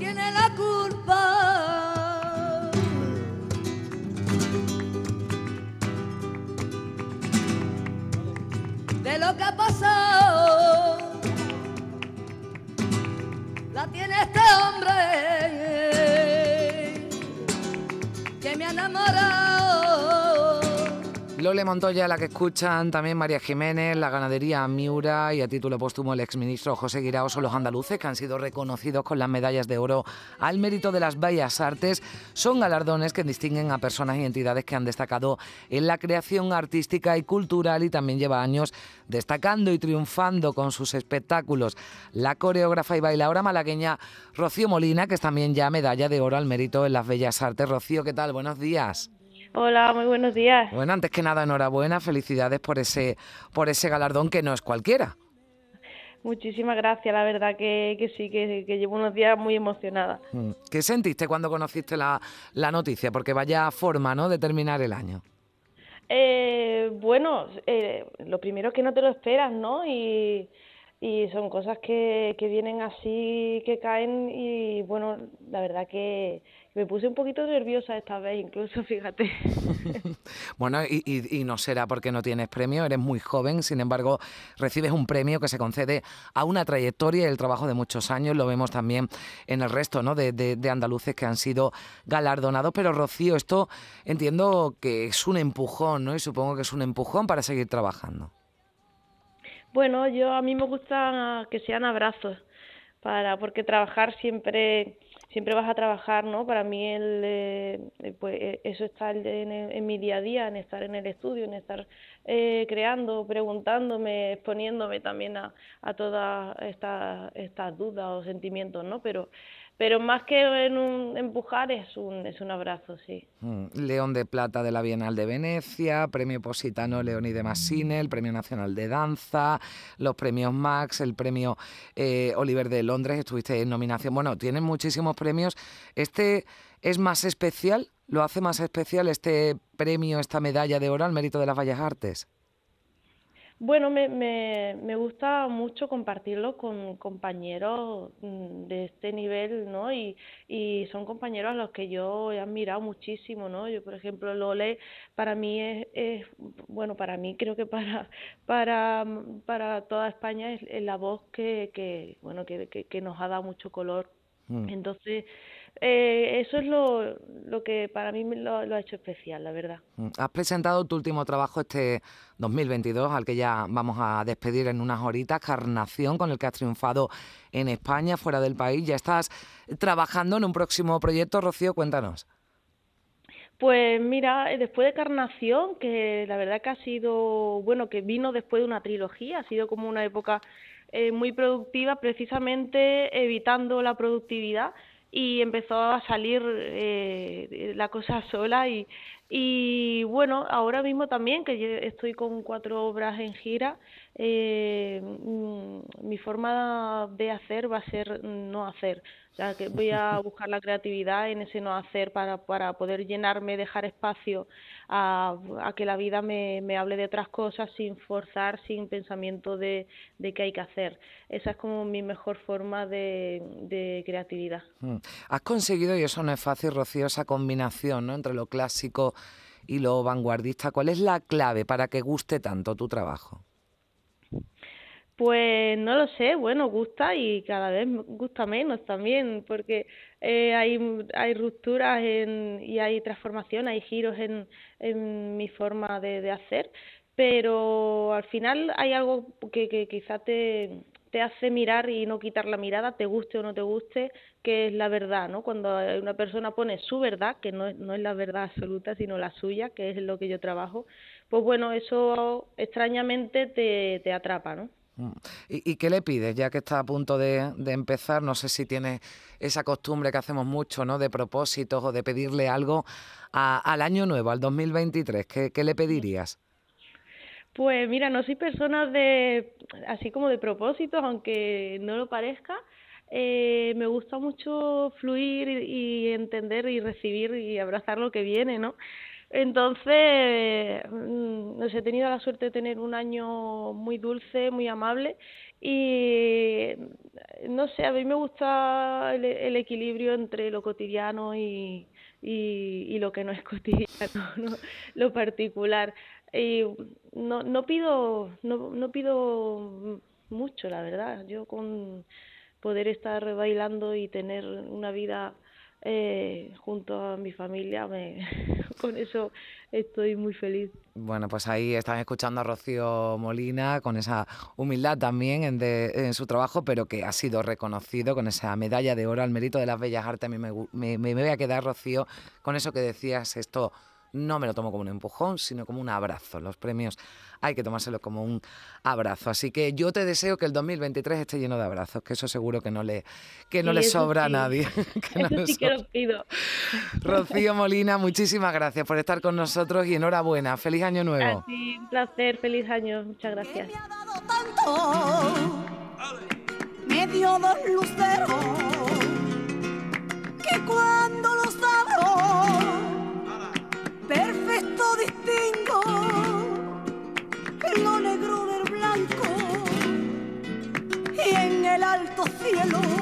tiene la culpa. De lo que ha pasado, Lole Montoya, la que escuchan también María Jiménez, la ganadería Miura y a título póstumo el exministro José Guirao son los andaluces que han sido reconocidos con las medallas de oro al mérito de las bellas artes. Son galardones que distinguen a personas y entidades que han destacado en la creación artística y cultural y también lleva años destacando y triunfando con sus espectáculos. La coreógrafa y bailadora malagueña Rocío Molina, que es también ya medalla de oro al mérito en las bellas artes. Rocío, ¿qué tal? Buenos días. Hola, muy buenos días. Bueno, antes que nada, enhorabuena, felicidades por ese, por ese galardón que no es cualquiera. Muchísimas gracias, la verdad que, que sí, que, que, llevo unos días muy emocionada. Mm. ¿Qué sentiste cuando conociste la, la noticia? Porque vaya forma, ¿no?, de terminar el año. Eh, bueno, eh, lo primero es que no te lo esperas, ¿no? Y, y son cosas que, que vienen así, que caen y bueno, la verdad que me puse un poquito nerviosa esta vez, incluso, fíjate. bueno, y, y, y, no será porque no tienes premio, eres muy joven, sin embargo, recibes un premio que se concede a una trayectoria y el trabajo de muchos años, lo vemos también en el resto ¿no? de, de, de andaluces que han sido galardonados, pero Rocío, esto entiendo que es un empujón, ¿no? Y supongo que es un empujón para seguir trabajando. Bueno, yo a mí me gusta que sean abrazos, para porque trabajar siempre siempre vas a trabajar, ¿no? Para mí el, eh, pues eso está en, en, mi día a día, en estar en el estudio, en estar eh, creando, preguntándome, exponiéndome también a, a todas estas estas dudas o sentimientos, ¿no? Pero pero más que en un empujar es un, es un abrazo, sí. León de Plata de la Bienal de Venecia, Premio Positano Leoni de Massine, el Premio Nacional de Danza, los premios Max, el Premio eh, Oliver de Londres, estuviste en nominación. Bueno, tienen muchísimos premios. ¿Este es más especial? ¿Lo hace más especial este premio, esta medalla de oro al mérito de las Bellas Artes? Bueno, me, me, me gusta mucho compartirlo con compañeros de este nivel, ¿no? Y, y son compañeros a los que yo he admirado muchísimo, ¿no? Yo, por ejemplo, Lole, para mí es, es bueno, para mí creo que para para para toda España es, es la voz que, que bueno, que, que, que nos ha dado mucho color. Mm. Entonces, eh, eso es lo, lo que para mí lo, lo, ha hecho especial, la verdad. Has presentado tu último trabajo este 2022, al que ya vamos a despedir en unas horitas, Carnación, con el que has triunfado en España, fuera del país. Ya estás trabajando en un próximo proyecto, Rocío, cuéntanos. Pues mira, después de Carnación, que la verdad que ha sido, bueno, que vino después de una trilogía, ha sido como una época eh, muy productiva, precisamente evitando la productividad y empezó a salir eh, la cosa sola y, y bueno, ahora mismo también que yo estoy con cuatro obras en gira, eh, mi forma de hacer va a ser no hacer. O sea, que voy a buscar la creatividad en ese no hacer para, para poder llenarme, dejar espacio a, a que la vida me, me hable de otras cosas sin forzar, sin pensamiento de, de qué hay que hacer. Esa es como mi mejor forma de, de creatividad. Has conseguido, y eso no es fácil, Rocío, esa combinación ¿no? entre lo clásico y lo vanguardista. ¿Cuál es la clave para que guste tanto tu trabajo? Pues no lo sé, bueno, gusta y cada vez gusta menos también, porque eh, hay, hay rupturas en, y hay transformación, hay giros en, en mi forma de, de hacer, pero al final hay algo que, que quizá te, te hace mirar y no quitar la mirada, te guste o no te guste, que es la verdad, ¿no? Cuando una persona pone su verdad, que no es, no es la verdad absoluta, sino la suya, que es lo que yo trabajo, pues bueno, eso extrañamente te, te atrapa, ¿no? ¿Y, ¿Y, qué le pides, ya que está a punto de, de, empezar? No sé si tienes esa costumbre que hacemos mucho, ¿no? De propósitos o de pedirle algo a, al año nuevo, al 2023. ¿Qué, qué le pedirías? Pues mira, no soy persona de, así como de propósitos, aunque no lo parezca. Eh, me gusta mucho fluir y, y entender y recibir y abrazar lo que viene, ¿no? Entonces, no sé, he tenido la suerte de tener un año muy dulce, muy amable y no sé, a mí me gusta el, equilibrio entre lo cotidiano y, y, lo que no es cotidiano, lo particular. Y no, no pido, no, no pido mucho, la verdad. Yo con poder estar bailando y tener una vida eh, junto a mi familia, me, con eso estoy muy feliz. Bueno, pues ahí están escuchando a Rocío Molina con esa humildad también en, en, su trabajo, pero que ha sido reconocido con esa medalla de oro al mérito de las bellas artes. A mí me, me, me voy a quedar, Rocío, con eso que decías, esto no me lo tomo como un empujón, sino como un abrazo. Los premios hay que tomárselo como un abrazo. Así que yo te deseo que el 2023 esté lleno de abrazos, que eso seguro que no le, que no le sobra a nadie. que eso sí que lo pido. Rocío Molina, muchísimas gracias por estar con nosotros y enhorabuena. Feliz año nuevo. Sí, un placer, feliz año. Muchas gracias. Me ha dado tanto, me dio dos luceros, el